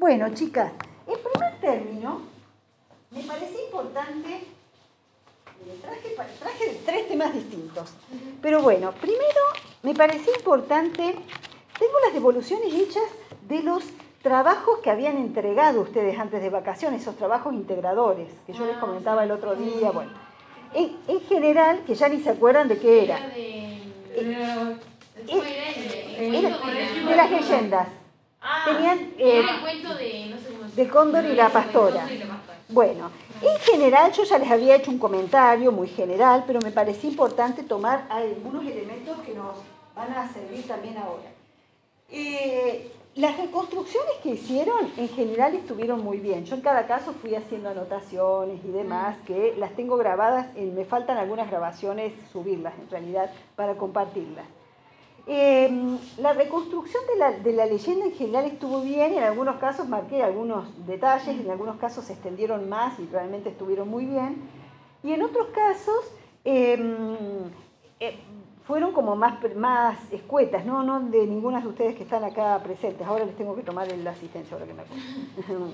Bueno, chicas, en primer término, me parece importante, eh, traje, traje tres temas distintos, pero bueno, primero me parecía importante, tengo las devoluciones hechas de los trabajos que habían entregado ustedes antes de vacaciones, esos trabajos integradores, que yo les ah, comentaba el otro día, bueno. En, general, que ya ni se acuerdan de qué era. de las leyendas. Ah, Tenían, eh, el cuento de, no sé cóndor y la pastora. Bueno, en general yo ya les había hecho un comentario muy general, pero me parecía importante tomar algunos elementos que nos van a servir también ahora. Eh, las reconstrucciones que hicieron en general estuvieron muy bien. Yo en cada caso fui haciendo anotaciones y demás que las tengo grabadas, me faltan algunas grabaciones subirlas en realidad para compartirlas. Em, la reconstrucción de la, de la, leyenda en general estuvo bien, en algunos casos marqué algunos detalles, en algunos casos se extendieron más y realmente estuvieron muy bien, y en otros casos em, eh, fueron como más, más escuetas, ¿no? no de ninguna de ustedes que están acá presentes. Ahora les tengo que tomar la asistencia, ahora que me acuerdo.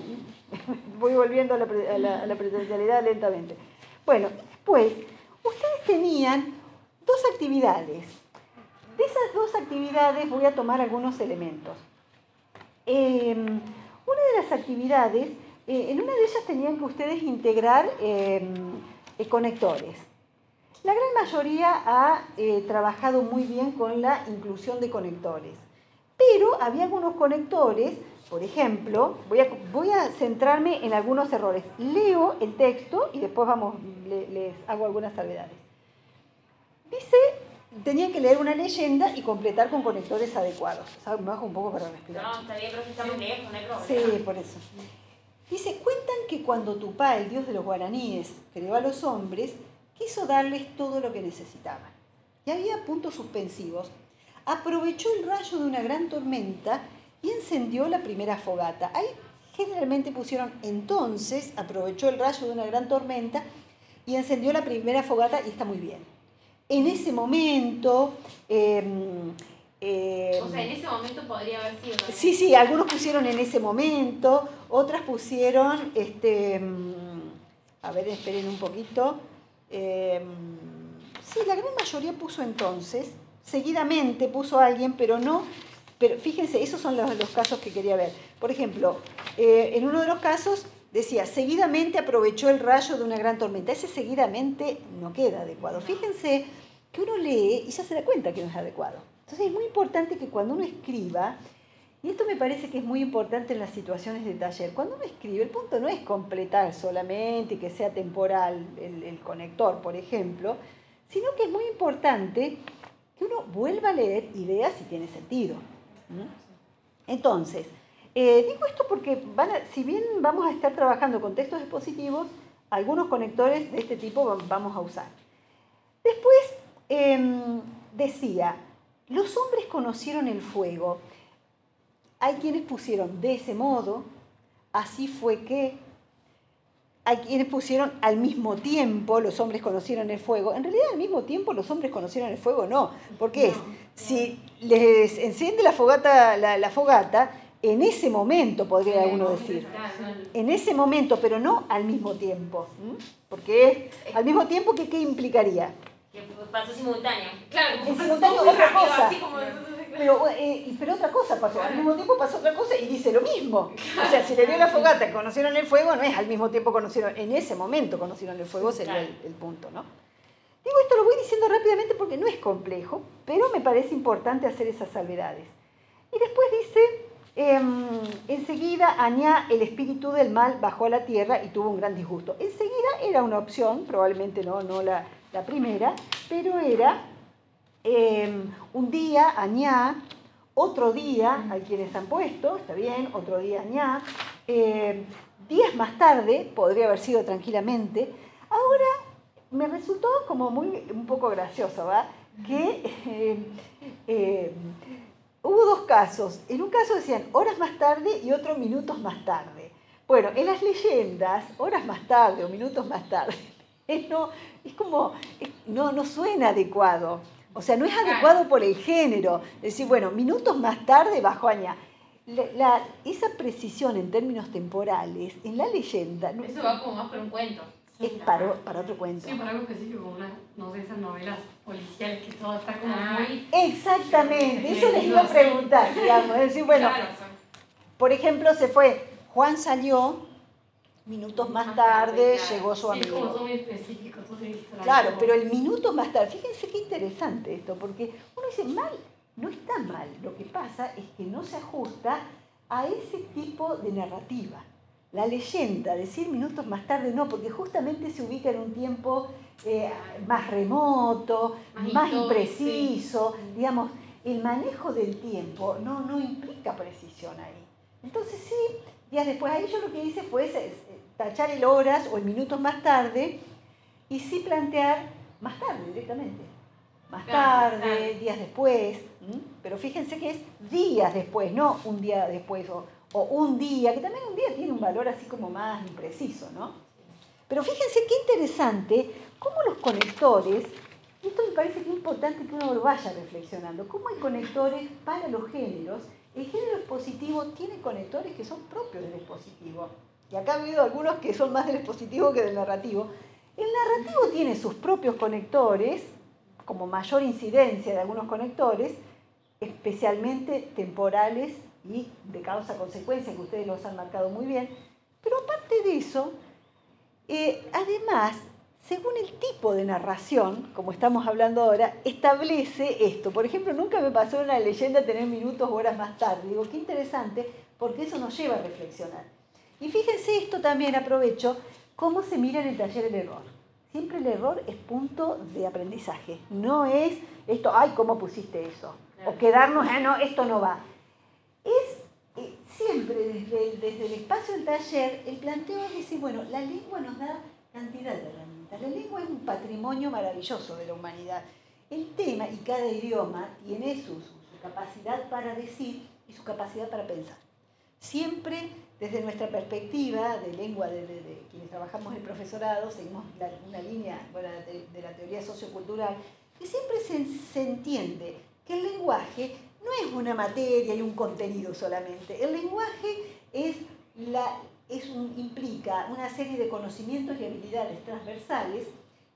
Voy volviendo a la, a la presencialidad lentamente. Bueno, después, ustedes tenían dos actividades de esas dos actividades voy a tomar algunos elementos. Em, una de las actividades, eh, en una de ellas tenían que ustedes integrar em, eh, conectores. La gran mayoría ha eh, trabajado muy bien con la inclusión de conectores, pero había algunos conectores, por ejemplo, voy a, centrarme en algunos errores. Leo el texto y después vamos, les hago algunas salvedades. Dice Tenía que leer una leyenda y completar con conectores adecuados. Me bajo un poco para respirar. No, está bien, pero si estamos lejos, no hay problema. Sí, por eso. Dice, cuentan que cuando Tupá, el dios de los guaraníes, creó a los hombres, quiso darles todo lo que necesitaban. Y había puntos suspensivos. Aprovechó el rayo de una gran tormenta y encendió la primera fogata. Ahí generalmente pusieron entonces, aprovechó el rayo de una gran tormenta y encendió la primera fogata y está muy bien en ese momento... Em, em, o sea, en ese momento podría haber sido. Sí, sí, algunos pusieron en ese momento, otras pusieron, este, em, a ver, esperen un poquito. sí, la gran mayoría puso entonces, seguidamente puso alguien, pero no, pero fíjense, esos son los, los casos que quería ver. Por ejemplo, eh, en uno de los casos decía, seguidamente aprovechó el rayo de una gran tormenta. Ese seguidamente no queda adecuado. Fíjense que uno lee y ya se da cuenta que no es adecuado. Entonces es muy importante que cuando uno escriba, y esto me parece que es muy importante en las situaciones de taller, cuando uno escribe, el punto no es completar solamente, que sea temporal el, conector, por ejemplo, sino que es muy importante que uno vuelva a leer y vea si tiene sentido. Entonces, eh, digo esto porque si bien vamos a estar trabajando con textos expositivos, algunos conectores de este tipo vamos a usar. Después em, decía, los hombres conocieron el fuego. Hay quienes pusieron de ese modo, así fue que, hay quienes pusieron al mismo tiempo, los hombres conocieron el fuego. En realidad al mismo tiempo los hombres conocieron el fuego, no. Porque es, si les enciende la fogata, la fogata, en ese momento, podría uno decir. En ese momento, pero no al mismo tiempo. Porque al mismo tiempo, ¿qué, qué implicaría? Que pasó simultáneo. Claro, en simultáneo otra cosa. Pero, eh, pero otra cosa pasó, al mismo tiempo pasó otra cosa y dice lo mismo. O sea, si le dio la fogata, conocieron el fuego, no es al mismo tiempo conocieron, en ese momento conocieron el fuego, sería el, el punto, ¿no? Digo, esto lo voy diciendo rápidamente porque no es complejo, pero me parece importante hacer esas salvedades. Y después dice, Em, enseguida Añá, el espíritu del mal, bajó a la tierra y tuvo un gran disgusto. Enseguida era una opción, probablemente no, no la, primera, pero era em, un día Añá, otro día, hay quienes han puesto, está bien, otro día Añá, em, días más tarde, podría haber sido tranquilamente, ahora me resultó como muy, un poco gracioso, ¿va? Que hubo dos casos. En un caso decían horas más tarde y otro minutos más tarde. Bueno, en las leyendas, horas más tarde o minutos más tarde, no, es como, no, no suena adecuado. O sea, no es adecuado por el género. Decir, bueno, minutos más tarde bajo aña. esa precisión en términos temporales, en la leyenda... Eso va como más para un cuento. Es para, para, otro cuento. Sí, para algo específico, como una, no sé, esas novelas policiales que todo está como ah, muy... Exactamente, eso les iba a preguntar, digamos. Es decir, bueno, por ejemplo, se fue, Juan salió, minutos más tarde llegó su amigo. Como muy específico, claro, pero el minuto más tarde, fíjense qué interesante esto, porque uno dice, mal, no está mal, lo que pasa es que no se ajusta a ese tipo de narrativa. La leyenda, decir minutos más tarde, no, porque justamente se ubica en un tiempo eh, más remoto, más, impreciso, digamos, el manejo del tiempo no, no implica precisión ahí. Entonces sí, días después, ahí yo lo que hice fue tachar el horas o el minutos más tarde y sí plantear más tarde directamente. Más tarde, días después, pero fíjense que es días después, no un día después o, o un día, que también un día tiene un valor así como más impreciso, ¿no? Pero fíjense qué interesante cómo los conectores, y esto me parece que es importante que uno lo vaya reflexionando, cómo hay conectores para los géneros. El género expositivo tiene conectores que son propios del expositivo. Y acá ha habido algunos que son más del expositivo que del narrativo. El narrativo tiene sus propios conectores, como mayor incidencia de algunos conectores, especialmente temporales y de causa-consecuencia, que ustedes los han marcado muy bien. Pero aparte de eso, eh, además, según el tipo de narración, como estamos hablando ahora, establece esto. Por ejemplo, nunca me pasó una leyenda tener minutos o horas más tarde. Digo, qué interesante, porque eso nos lleva a reflexionar. Y fíjense esto también, aprovecho, cómo se mira en el taller el error. Siempre el error es punto de aprendizaje. No es esto, ay, ¿cómo pusiste eso? O quedarnos, ah, no, esto no va es eh, siempre desde, desde el espacio del taller, el planteo es decir, bueno, la lengua nos da cantidad de herramientas. La lengua es un patrimonio maravilloso de la humanidad. El tema y cada idioma tiene su, capacidad para decir y su capacidad para pensar. Siempre desde nuestra perspectiva de lengua, de, quienes trabajamos el profesorado, seguimos una línea de, la teoría sociocultural, que siempre se, se entiende que el lenguaje no es una materia y un contenido solamente. El lenguaje es la, es implica una serie de conocimientos y habilidades transversales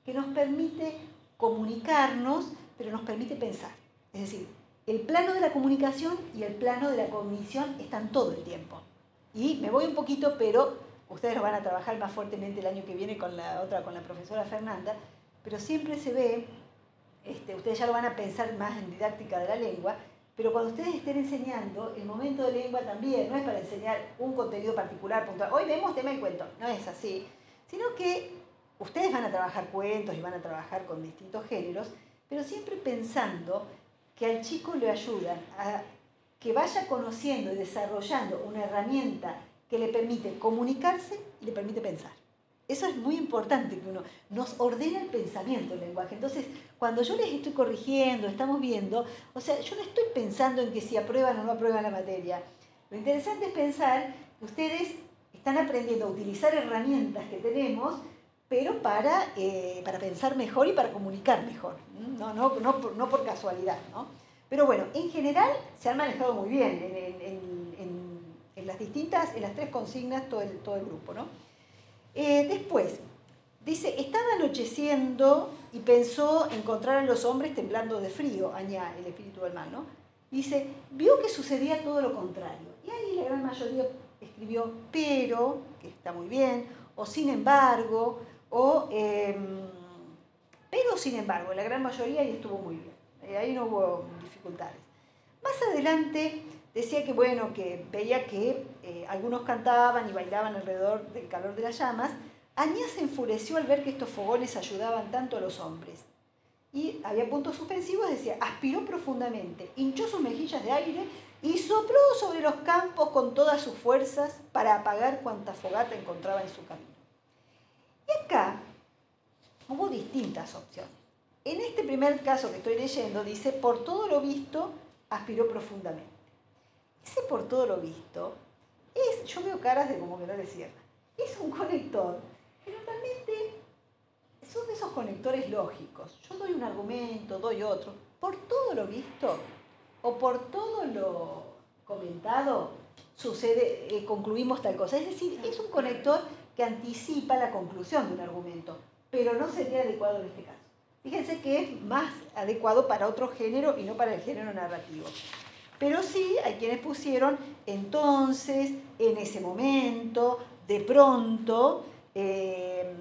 que nos permite comunicarnos, pero nos permite pensar. Es decir, el plano de la comunicación y el plano de la cognición están todo el tiempo. Y me voy un poquito, pero ustedes lo van a trabajar más fuertemente el año que viene con la otra, con la profesora Fernanda, pero siempre se ve, este, ustedes ya lo van a pensar más en didáctica de la lengua, pero cuando ustedes estén enseñando, el momento de lengua también no es para enseñar un contenido particular, puntual. Hoy vemos tema y cuento, no es así, sino que ustedes van a trabajar cuentos y van a trabajar con distintos géneros, pero siempre pensando que al chico le ayudan a que vaya conociendo y desarrollando una herramienta que le permite comunicarse y le permite pensar. Eso es muy importante, que uno nos ordena el pensamiento, el lenguaje. Entonces, cuando yo les estoy corrigiendo, estamos viendo, o sea, yo no estoy pensando en que si aprueban o no aprueban la materia. Lo interesante es pensar que ustedes están aprendiendo a utilizar herramientas que tenemos, pero para, eh, para pensar mejor y para comunicar mejor. No, no, no, no por casualidad. ¿no? Pero bueno, en general se han manejado muy bien en, en, en, las distintas, en las tres consignas, todo el, todo el grupo. ¿no? Eh, después, dice, estaba anocheciendo y pensó encontrar a los hombres temblando de frío, añade el espíritu del mal, ¿no? Dice, vio que sucedía todo lo contrario. Y ahí la gran mayoría escribió pero, que está muy bien, o sin embargo, o em, pero sin embargo, la gran mayoría ahí estuvo muy bien. Eh, ahí no hubo dificultades. Más adelante decía que, bueno, que veía que eh, algunos cantaban y bailaban alrededor del calor de las llamas. Añá se enfureció al ver que estos fogones ayudaban tanto a los hombres. Y había puntos suspensivos, decía, aspiró profundamente, hinchó sus mejillas de aire y sopló sobre los campos con todas sus fuerzas para apagar cuanta fogata encontraba en su camino. Y acá hubo distintas opciones. En este primer caso que estoy leyendo dice, por todo lo visto, aspiró profundamente. Ese por todo lo visto, es, yo veo caras de como que no le cierra. Es un conector pero realmente son de esos conectores lógicos. Yo doy un argumento, doy otro. Por todo lo visto, o por todo lo, comentado, sucede, eh, concluimos tal cosa. Es decir, es un conector que anticipa la conclusión de un argumento, pero no sería adecuado en este caso. Fíjense que es más adecuado para otro género y no para el género narrativo. Pero sí hay quienes pusieron entonces, en ese momento, de pronto, eh,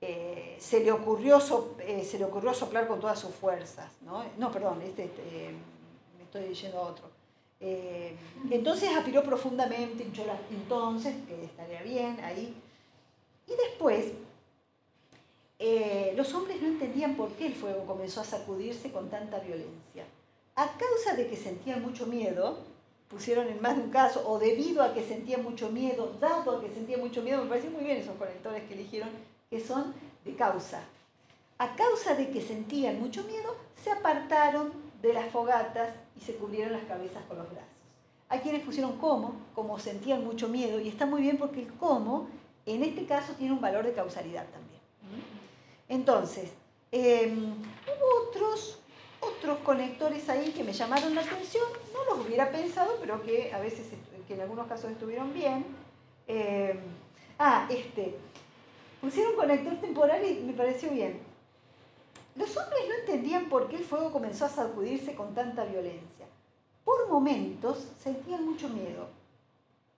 eh, se, le ocurrió eh, se le ocurrió soplar con todas sus fuerzas. No, perdón, este, este, me estoy diciendo otro. entonces aspiró profundamente, entonces, que estaría bien ahí. Y después, los hombres no entendían por qué el fuego comenzó a sacudirse con tanta violencia. A causa de que sentían mucho miedo, pusieron en más de un caso, o debido a que sentía mucho miedo, dado a que sentía mucho miedo, me parecen muy bien esos conectores que eligieron, que son de causa. A causa de que sentían mucho miedo, se apartaron de las fogatas y se cubrieron las cabezas con los brazos. Hay quienes pusieron como, como sentían mucho miedo, y está muy bien porque el como, en este caso, tiene un valor de causalidad también. Entonces, em, hubo otros otros conectores ahí que me llamaron la atención, no los hubiera pensado, pero que a veces, que en algunos casos estuvieron bien. Eh, ah, este, pusieron conector temporal y me pareció bien. Los hombres no entendían por qué el fuego comenzó a sacudirse con tanta violencia. Por momentos sentían mucho miedo.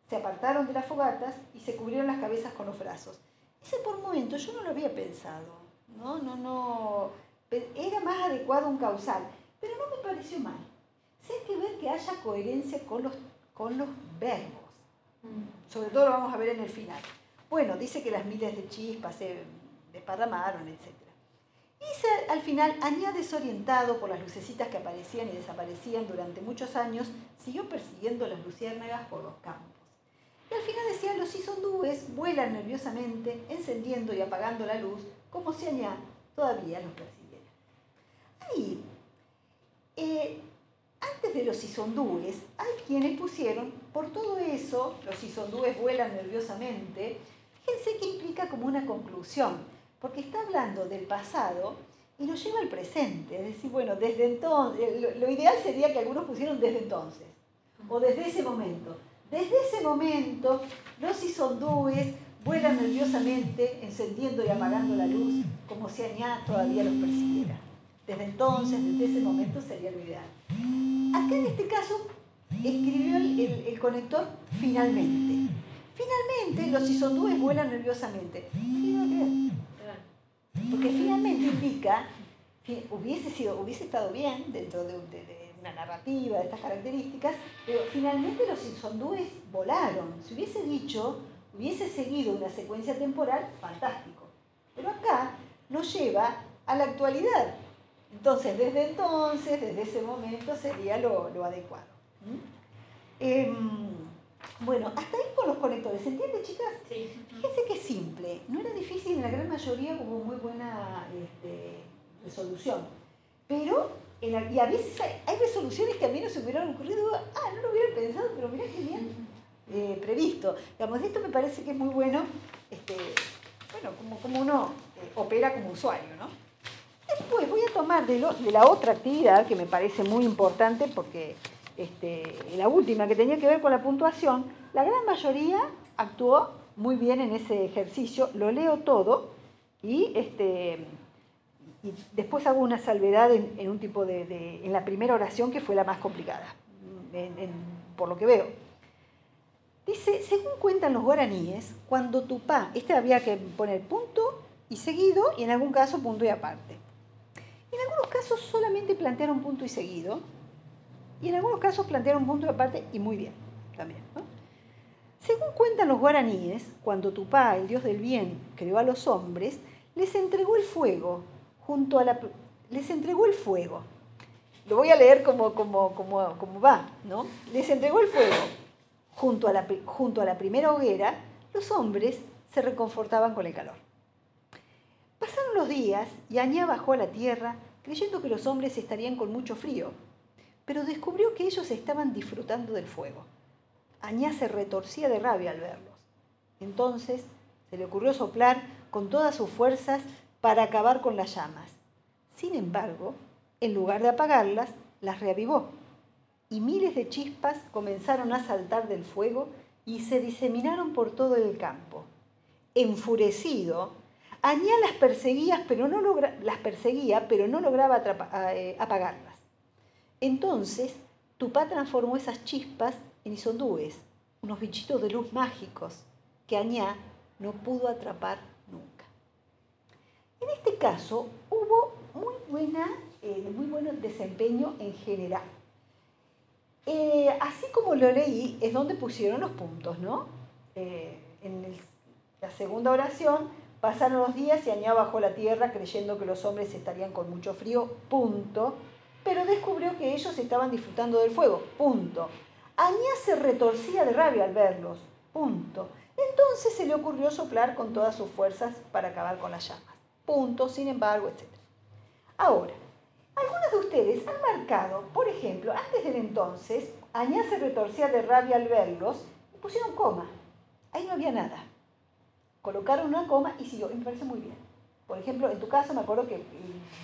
Se apartaron de las fogatas y se cubrieron las cabezas con los brazos. Ese por momentos yo no lo había pensado. No, no, no era más adecuado un causal, pero no me pareció mal. Si hay que ver que haya coherencia con los, con los verbos. Mm. Sobre todo lo vamos a ver en el final. Bueno, dice que las miles de chispas se desparramaron, etc. Y al final, Añá desorientado por las lucecitas que aparecían y desaparecían durante muchos años, siguió persiguiendo las luciérnagas por los campos. Y al final decía, los isondúes vuelan nerviosamente, encendiendo y apagando la luz, como si Añá todavía los persiguiera. Ahí, eh, antes de los isondúes, hay quienes pusieron, por todo eso, los isondúes vuelan nerviosamente, fíjense que implica como una conclusión, porque está hablando del pasado y nos lleva al presente. Es decir, bueno, desde entonces, lo, ideal sería que algunos pusieron desde entonces, o desde ese momento. Desde ese momento, los isondúes vuelan nerviosamente, encendiendo y apagando la luz, como si Añá todavía los persiguiera. Desde entonces, desde ese momento sería lo ideal. Acá en este caso escribió el, conector finalmente. Finalmente los isondúes vuelan nerviosamente. Porque finalmente indica, hubiese, sido, hubiese estado bien dentro de, una narrativa de estas características, pero finalmente los isondúes volaron. Si hubiese dicho, hubiese seguido una secuencia temporal, fantástico. Pero acá nos lleva a la actualidad. Entonces, desde entonces, desde ese momento sería lo, adecuado. Em, bueno, hasta ahí con los conectores. ¿Se entiende, chicas? Sí. Fíjense que es simple. No era difícil, en la gran mayoría hubo muy buena este, resolución. Pero, y a veces hay, resoluciones que a mí no se me hubieran ocurrido, ah, no lo hubiera pensado, pero mira qué bien eh, previsto. Digamos, esto me parece que es muy bueno, este, bueno, como, como uno eh, opera como usuario, ¿no? Después voy a tomar de, la otra actividad que me parece muy importante porque este, la última que tenía que ver con la puntuación, la gran mayoría actuó muy bien en ese ejercicio, lo leo todo y, este, después hago una salvedad en, un tipo de, en la primera oración que fue la más complicada, por lo que veo. Dice, según cuentan los guaraníes, cuando Tupá, este había que poner punto y seguido y en algún caso punto y aparte. Algunos casos solamente plantearon punto y seguido, y en algunos casos plantearon punto y aparte y muy bien también. Según cuentan los guaraníes, cuando Tupá, el dios del bien, creó a los hombres, les entregó el fuego junto a la les entregó el fuego. Lo voy a leer como, como, como, como va, ¿no? Les entregó el fuego. Junto a, la, junto a la primera hoguera, los hombres se reconfortaban con el calor. Pasaron los días y Añá bajó a la tierra creyendo que los hombres estarían con mucho frío, pero descubrió que ellos estaban disfrutando del fuego. Añá se retorcía de rabia al verlos. Entonces se le ocurrió soplar con todas sus fuerzas para acabar con las llamas. Sin embargo, en lugar de apagarlas, las reavivó. y miles de chispas comenzaron a saltar del fuego y se diseminaron por todo el campo. Enfurecido, Añá las perseguía, pero no, las perseguía, pero no lograba eh, apagarlas. Entonces, Tupá transformó esas chispas en isondúes, unos bichitos de luz mágicos que Añá no pudo atrapar nunca. En este caso, hubo muy, buena, eh, muy buen desempeño en general. Eh, así como lo leí, es donde pusieron los puntos, ¿no? en la segunda oración, Pasaron los días y Añá bajó la tierra creyendo que los hombres estarían con mucho frío, punto. Pero descubrió que ellos estaban disfrutando del fuego, punto. Añá se retorcía de rabia al verlos, punto. Entonces se le ocurrió soplar con todas sus fuerzas para acabar con las llamas, punto, sin embargo, etc. Ahora, algunos de ustedes han marcado, por ejemplo, antes del entonces, Añá se retorcía de rabia al verlos y pusieron coma. Ahí no había nada colocaron una coma y siguió. Y me parece muy bien. Por ejemplo, en tu caso me acuerdo que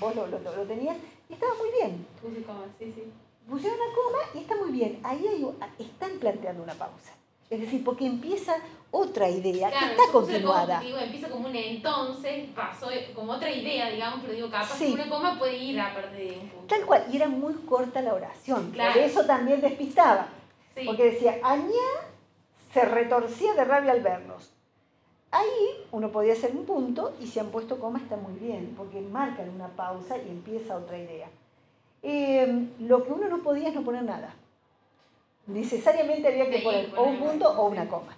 vos lo, tenías y estaba muy bien. Puse coma, sí, sí. Pusieron una coma y está muy bien. Ahí hay, están planteando una pausa. Es decir, porque empieza otra idea que está continuada. digo, empieza como un entonces, pasó como otra idea, digamos, pero digo, capaz que una coma puede ir a perder un punto. Tal cual, y era muy corta la oración. Por eso también despistaba. Porque decía, Añá se retorcía de rabia al vernos. Ahí uno podía hacer un punto y si han puesto coma está muy bien, porque marcan una pausa y empieza otra idea. Eh, lo que uno no podía es no poner nada. Necesariamente había que poner o un punto o una coma.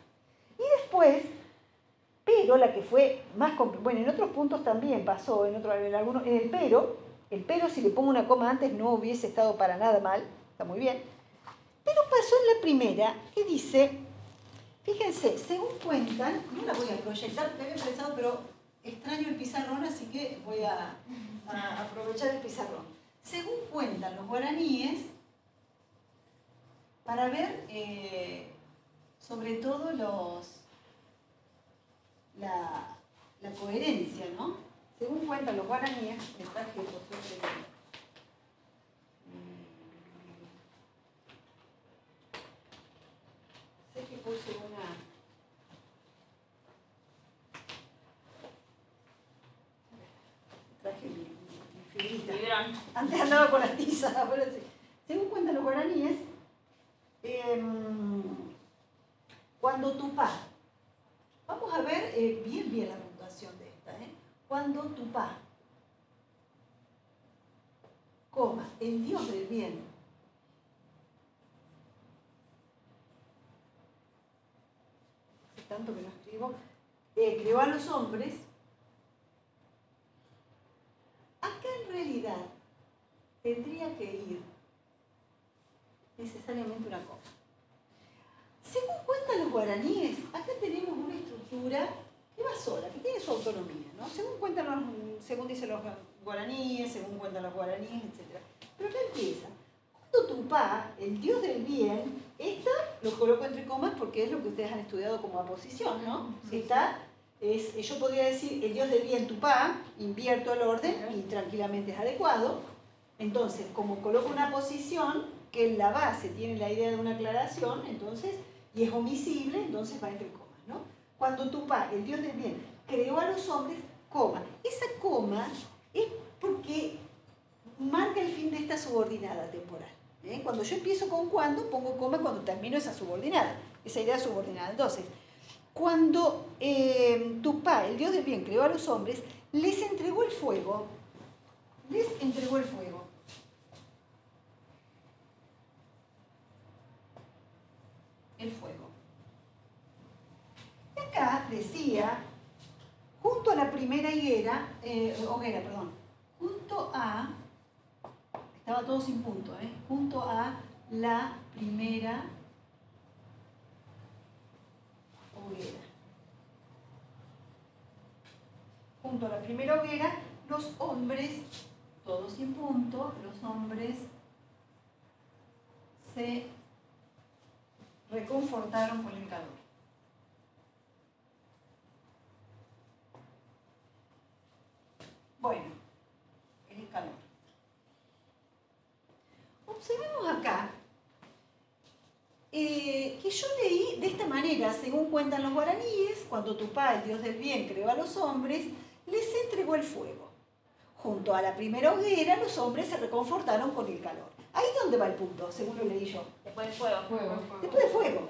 Y después, pero la que fue más bueno, en otros puntos también pasó, en, otro, en, algunos, en el pero, el pero si le pongo una coma antes no hubiese estado para nada mal, está muy bien. Pero pasó en la primera que dice, Fíjense, según cuentan, no la voy a proyectar porque había pensado, pero extraño el pizarrón, así que voy a, aprovechar el pizarrón. Según cuentan los guaraníes, para ver eh, sobre todo los, la, coherencia, ¿no? Según cuentan los guaraníes, me traje sé que puse una... Traje mi, mi Antes andaba con las tizas, ahora sí. Según cuentan los guaraníes, em, cuando Tupá, vamos a ver eh, bien bien la puntuación de esta, ¿eh? cuando Tupá, coma, el Dios del bien, tanto que no escribo, eh, creó a los hombres, acá en realidad tendría que ir necesariamente una cosa. Según cuentan los guaraníes, acá tenemos una estructura que va sola, que tiene su autonomía, ¿no? Según cuentan los, según dicen los guaraníes, según cuentan los guaraníes, etc. Pero acá empieza. Cuando Tupá, el dios del bien, esta lo coloco entre comas porque es lo que ustedes han estudiado como aposición, ¿no? Esta es, yo podría decir, el dios del bien Tupá, invierto el orden y tranquilamente es adecuado. Entonces, como coloco una posición que en la base tiene la idea de una aclaración, entonces, y es omisible, entonces va entre comas, ¿no? Cuando Tupá, el dios del bien, creó a los hombres, coma. Esa coma es porque marca el fin de esta subordinada temporal. ¿Eh? Cuando yo empiezo con cuando, pongo coma cuando termino esa subordinada, esa idea subordinada. Entonces, cuando eh, Tupá, el dios del bien, creó a los hombres, les entregó el fuego, les entregó el fuego. El fuego. Y acá decía, junto a la primera higuera, eh, hoguera, perdón, junto a estaba todo sin punto, ¿eh? junto a la primera hoguera. Junto a la primera hoguera, los hombres, todos sin punto, los hombres se reconfortaron con el calor. Bueno, el calor. Observemos acá eh, que yo leí de esta manera, según cuentan los guaraníes, cuando Tupá, el dios del bien, creó a los hombres, les entregó el fuego. Junto a la primera hoguera, los hombres se reconfortaron con el calor. Ahí es donde va el punto, según lo leí yo. Después del fuego. Después de fuego.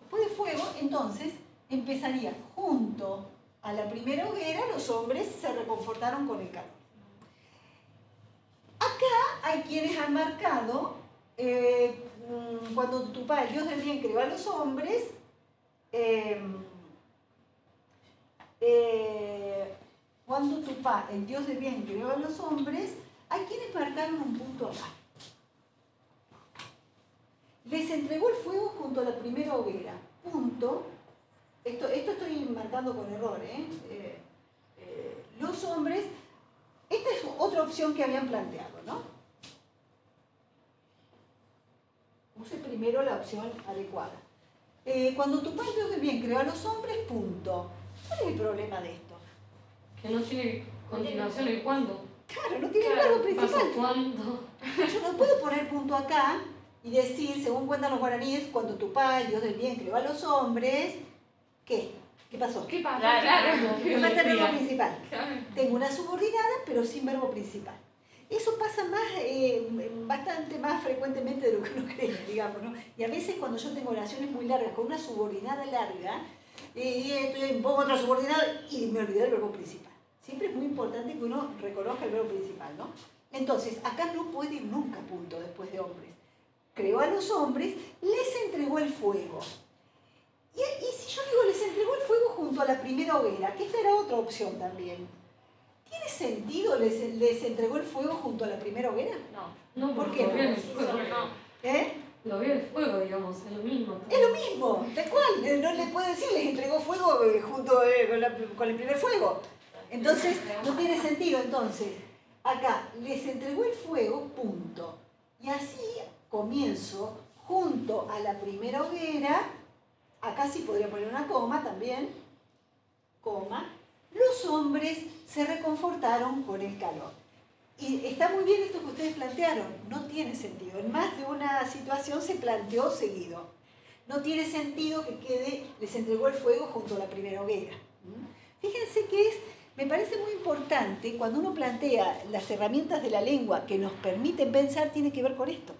Después de fuego, entonces, empezaría junto a la primera hoguera, los hombres se reconfortaron con el calor. Acá hay quienes han marcado, eh, cuando tu padre, el Dios del bien, creó a los hombres, em, eh, cuando el Dios del bien, creó a los hombres, hay quienes marcaron un punto acá. Les entregó el fuego junto a la primera hoguera. Punto. Esto, esto estoy marcando con error, ¿eh? eh los hombres esta es otra opción que habían planteado, ¿no? Primero la opción adecuada. Eh, cuando tu padre de bien creó a los hombres, punto. ¿Cuál es el problema de esto? Que no tiene continuación el cuándo. Claro, no tiene claro, verbo principal. ¿Cuándo? Yo no puedo poner punto acá y decir, según cuentan los guaraníes, cuando tu padre, Dios del bien, creó a los hombres, ¿qué? ¿Qué pasó? ¿Qué pasó? Claro, Me falta el verbo principal. Tengo una subordinada, pero sin verbo principal. Eso pasa más, eh, bastante más frecuentemente de lo que uno cree, digamos, ¿no? Y a veces cuando yo tengo oraciones muy largas con una subordinada larga, eh, pongo otra subordinada y me olvidé del verbo principal. Siempre es muy importante que uno reconozca el verbo principal, ¿no? Entonces, acá no puede ir nunca punto después de hombres. Creó a los hombres, les entregó el fuego. Y, si yo digo, les entregó el fuego junto a la primera hoguera, que esta era otra opción también. ¿Tiene sentido les, les entregó el fuego junto a la primera hoguera? No. No, ¿por qué? Lo vio el fuego. ¿Eh? Lo vio el fuego, digamos, es lo mismo. Es lo mismo, tal cual. Eh, no le puedo decir, les entregó fuego eh, junto eh, con, con el primer fuego. Entonces, no tiene sentido. Entonces, acá, les entregó el fuego, punto. Y así comienzo junto a la primera hoguera acá sí podría poner una coma también, coma, los hombres se reconfortaron con el calor. Y está muy bien esto que ustedes plantearon, no tiene sentido. En más de una situación se planteó seguido. No tiene sentido que quede, les entregó el fuego junto a la primera hoguera. ¿Mm? Fíjense que es, me parece muy importante, cuando uno plantea las herramientas de la lengua que nos permiten pensar, tiene que ver con esto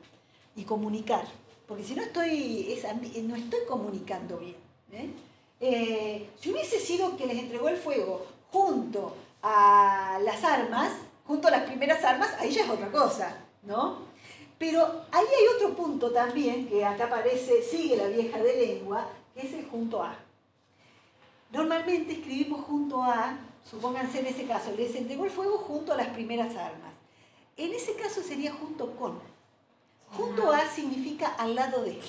y comunicar porque si no estoy, no estoy comunicando bien. ¿eh? Eh, si hubiese sido que les entregó el fuego junto a las armas, junto a las primeras armas, ahí ya es otra cosa, ¿no? Pero ahí hay otro punto también, que acá aparece, sigue la vieja de lengua, que es el junto a. Normalmente escribimos junto a, supónganse en ese caso, les entregó el fuego junto a las primeras armas. En ese caso sería junto con. Junto a significa al lado de.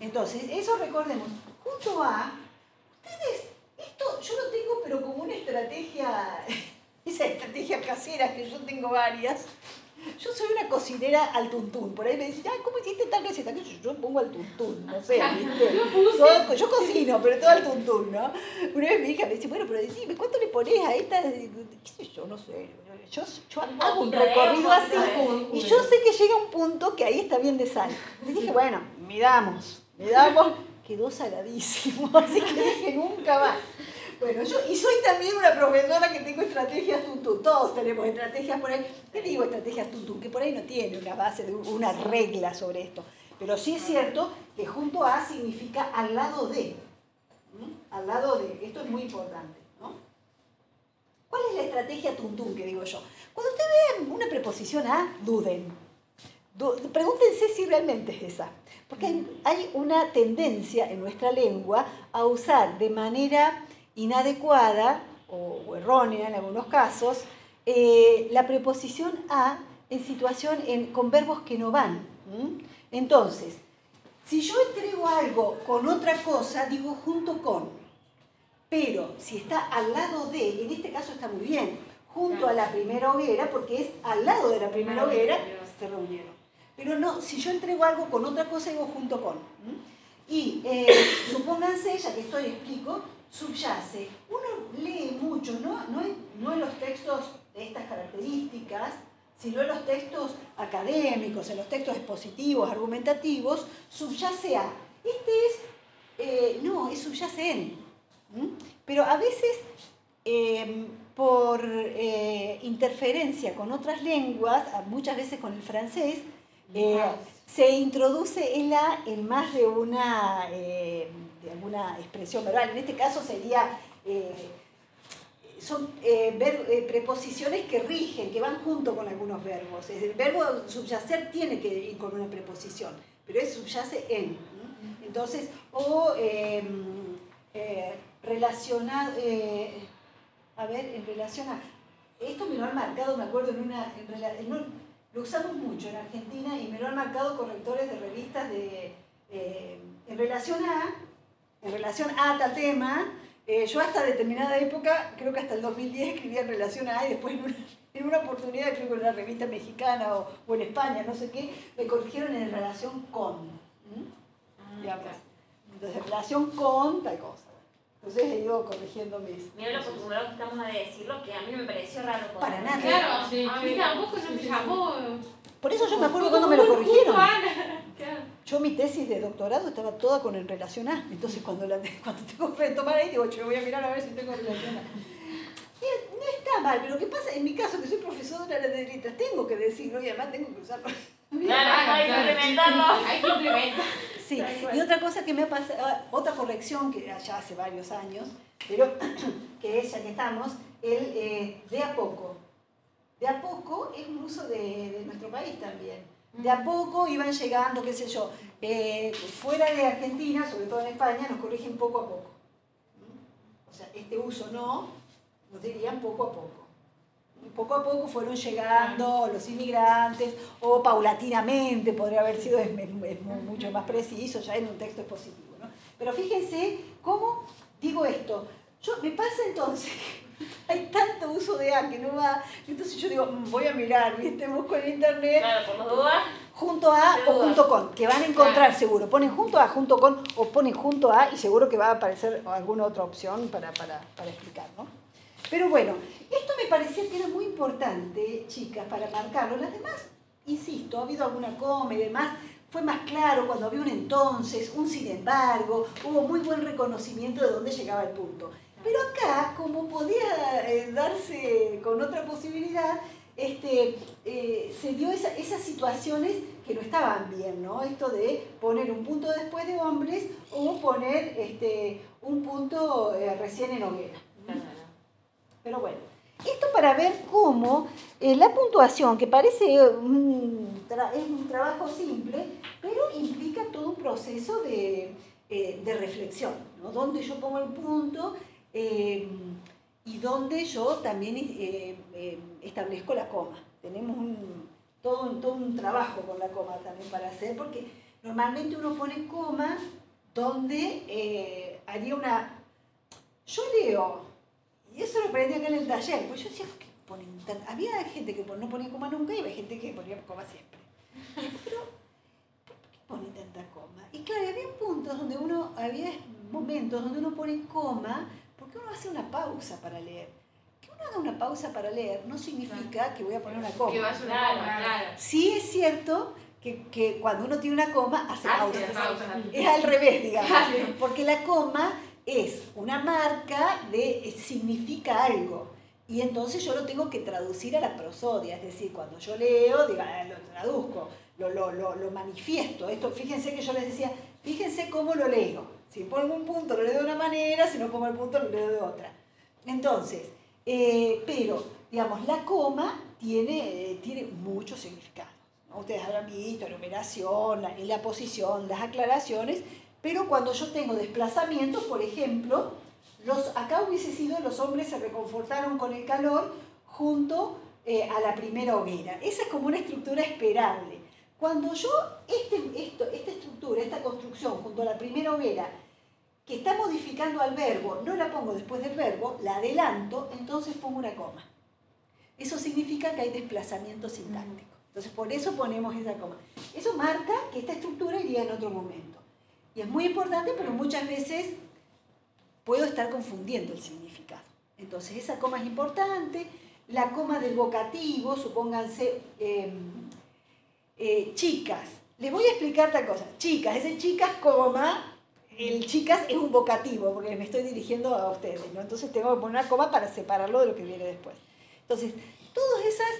Entonces, eso recordemos. Junto a, ustedes, esto yo lo tengo, pero como una estrategia, esa estrategia casera que yo tengo varias. Yo soy una cocinera al tuntún. Por ahí me dicen, ¿cómo hiciste tal receta? Yo pongo al tuntún, no sé, ¿viste? yo cocino, pero todo al tuntún, ¿no? Una vez mi hija me dice, bueno, pero decime, ¿cuánto le pones a esta? ¿Qué sé yo? No sé. Yo, yo hago un recorrido así y yo sé que llega un punto que ahí está bien de sal. Le dije, bueno, miramos, miramos. Quedó saladísimo, así que dije, nunca más. Bueno, yo, y soy también una profesora que tengo estrategias tuntún. Todos tenemos estrategias por ahí. ¿Qué digo estrategias tuntún? Que por ahí no tiene una base, de una regla sobre esto. Pero sí es cierto que junto a significa al lado de. Al lado de. Esto es muy importante. ¿no? ¿Cuál es la estrategia tuntún que digo yo? Cuando ustedes vean una preposición a, duden. Pregúntense si realmente es esa. Porque hay, una tendencia en nuestra lengua a usar de manera inadecuada o, errónea en algunos casos, eh, la preposición a en situación con verbos que no van. Entonces, si yo entrego algo con otra cosa, digo junto con. Pero si está al lado de, en este caso está muy bien, junto a la primera hoguera, porque es al lado de la primera hoguera, se reunieron. Pero no, si yo entrego algo con otra cosa, digo junto con. Y eh, supónganse, ya que estoy explico, subyace. Uno lee mucho, no, no, en, los textos de estas características, sino en los textos académicos, en los textos expositivos, argumentativos, subyace a. Este es, eh, no, es subyace en. Pero a veces, em, por eh, interferencia con otras lenguas, muchas veces con el francés, eh, se introduce en la en más de una, de alguna expresión verbal. En este caso sería son eh, eh, preposiciones que rigen, que van junto con algunos verbos. El verbo subyacer tiene que ir con una preposición, pero es subyace en. Entonces, o em, eh, relacionar, a ver, en relación a, esto me lo han marcado, me acuerdo, en una, lo usamos mucho en Argentina y me lo han marcado correctores de revistas de, en relación a, en relación a tal tema, eh, yo hasta determinada época, creo que hasta el 2010 escribía en relación a, y después en una, en una oportunidad, creo que en una revista mexicana o, en España, no sé qué, me corrigieron en relación con. Ah, Entonces, en relación con tal cosa. Entonces he ido corrigiendo mis... Mira lo acostumbrado que estamos a decirlo, que a mí me pareció raro. Para nada. Claro, a mí tampoco no me llamó. Por eso yo me acuerdo cuando me lo corrigieron. Yo mi tesis de doctorado estaba toda con en relación a. Entonces cuando, la, cuando tengo que tomar ahí, digo, yo voy a mirar a ver si tengo relación a. no está mal, pero ¿qué pasa? En mi caso, que soy profesora de letras, tengo que decirlo y además tengo que usarlo. Claro, hay que implementarlo. Hay que implementar. Sí, y otra cosa que me ha pasado, ah, otra corrección que ya hace varios años, pero que es, ya que estamos, el eh, de a poco. De a poco es un uso de, de nuestro país también de a poco iban llegando, qué sé yo, eh, fuera de Argentina, sobre todo en España, nos corrigen poco a poco. O sea, este uso no, nos dirían poco a poco. Poco a poco fueron llegando los inmigrantes, o paulatinamente, podría haber sido, es, mucho más preciso, ya en un texto expositivo. ¿no? Pero fíjense cómo digo esto. Yo, me pasa entonces hay tanto uso de A que no va. Entonces yo digo, mm, voy a mirar, ¿viste? Busco en internet. Claro, por dudas. Junto a o junto con, que van a encontrar seguro. Ponen junto a, junto con, o ponen junto a, y seguro que va a aparecer alguna otra opción para, para, para explicar, ¿no? Pero bueno, esto parecía que era muy importante, chicas, para marcarlo. Las demás, insisto, ha habido alguna coma y demás. Fue más claro cuando había un entonces, un sin embargo, hubo muy buen reconocimiento de dónde llegaba el punto. Pero acá, como podía eh, darse con otra posibilidad, este, eh, se dio esas situaciones que no estaban bien, ¿no? Esto de poner un punto después de hombres o poner este, un punto eh, recién en hoguera. Pero bueno, esto para ver cómo la puntuación, que parece un es un trabajo simple, pero implica todo un proceso de, de reflexión, ¿no? Donde yo pongo el punto Em, y donde yo también eh, eh, establezco la coma. Tenemos un, todo, todo un trabajo con la coma también para hacer, porque normalmente uno pone coma donde eh, haría una... Yo leo, y eso lo aprendí acá en el taller, pues yo decía, ¿por qué ponen Había gente que no ponía coma nunca y había gente que ponía coma siempre. Pero, ¿por qué ponen tanta coma? Y claro, había puntos donde uno, había momentos donde uno pone coma porque uno hace una pausa para leer. Que uno haga una pausa para leer no significa que voy a poner una coma. Que va a una coma, claro. Sí es cierto que, que, cuando uno tiene una coma hace pausa. Es al revés, digamos. Porque la coma es una marca de eh, significa algo. Y entonces yo lo tengo que traducir a la prosodia, es decir, cuando yo leo, diga, ah, lo traduzco, lo, lo, lo, lo manifiesto. Esto, fíjense que yo les decía, fíjense cómo lo leo. Si pongo un punto lo leo de una manera, si no pongo el punto lo leo de otra. Entonces, eh, pero, digamos, la coma tiene, eh, tiene muchos significados. Ustedes habrán visto la numeración, la, la posición, las aclaraciones, pero cuando yo tengo desplazamientos, por ejemplo, los, acá hubiese sido los hombres se reconfortaron con el calor junto eh, a la primera hoguera. Esa es como una estructura esperable. Cuando yo este, esto, esta estructura, esta construcción junto a la primera hoguera que está modificando al verbo, no la pongo después del verbo, la adelanto, entonces pongo una coma. Eso significa que hay desplazamiento sintáctico. Entonces por eso ponemos esa coma. Eso marca que esta estructura iría en otro momento. Y es muy importante, pero muchas veces puedo estar confundiendo el significado. Entonces esa coma es importante. la coma del vocativo, supónganse em, eh, chicas. Les voy a explicar tal cosa. Chicas, ese chicas, coma, el chicas es un vocativo, porque me estoy dirigiendo a ustedes, ¿no? Entonces tengo que poner una coma para separarlo de lo que viene después. Entonces, todas esas